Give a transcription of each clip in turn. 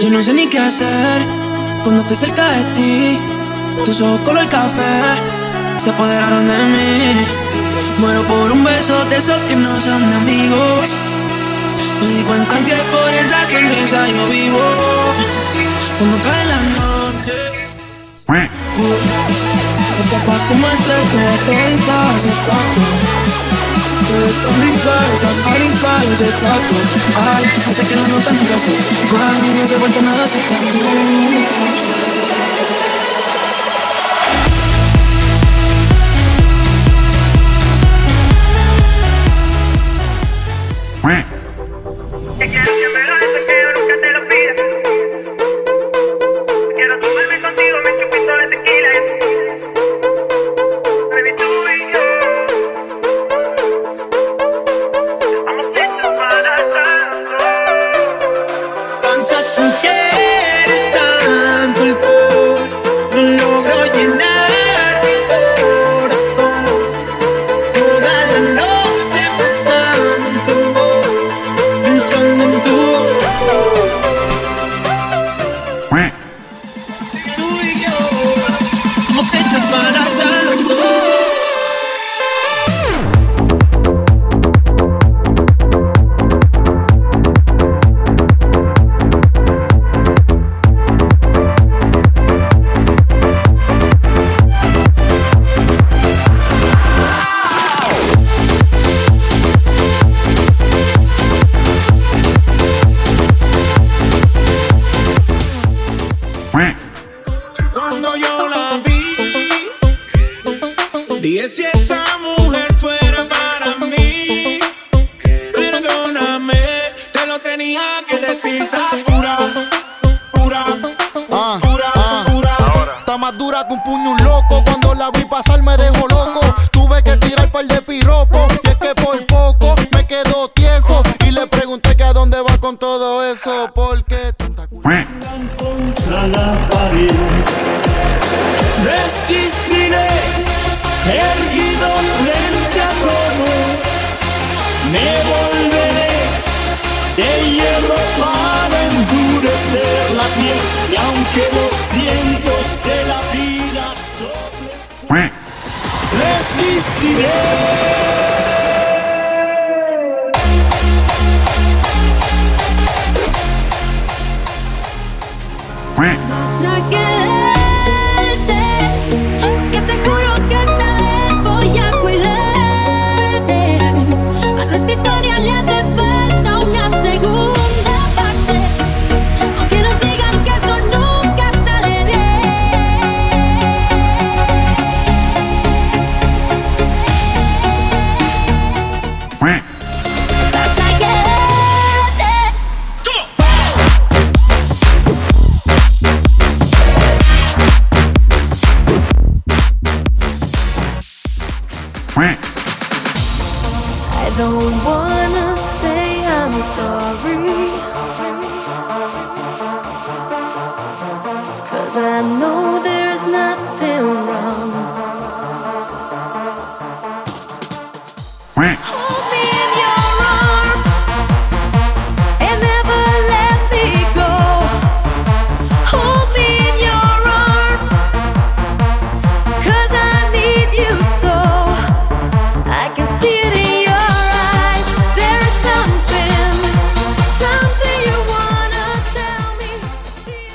Yo no sé ni qué hacer cuando estoy cerca de ti. Tus ojos color café se apoderaron de mí. Muero por un beso de esos que no son de amigos. Me di cuenta que por esa sonrisa yo vivo. Cuando cae la noche. Uh, pa' comerte toda todita estos rituales aparitales está tú Ay, hace que la nota nunca se va No se vuelve nada si estás tú Quack. Dije si esa mujer fuera para mí. Perdóname, te lo tenía que decir. pura, pura, ah, pura, pura. Ah. Está más dura que un puño loco. Cuando la vi pasar me dejó loco. Tuve que tirar par de piropos. Y es que por poco me quedo tieso. Y le pregunté que a dónde va con todo eso. Porque tanta contra la pared. Resistiré erguido frente a todo, me volveré de hierro para endurecer la piel y aunque los vientos de la vida sobre resistiré. don't wanna say I'm sorry. Cause I know there's nothing wrong.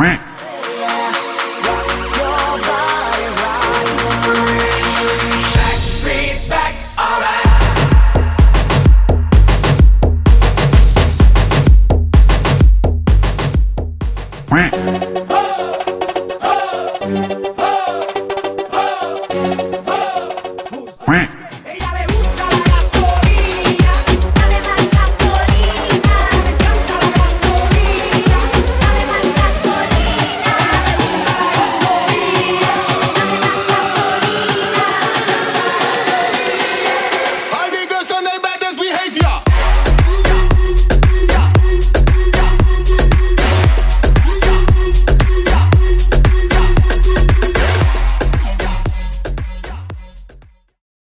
Quack.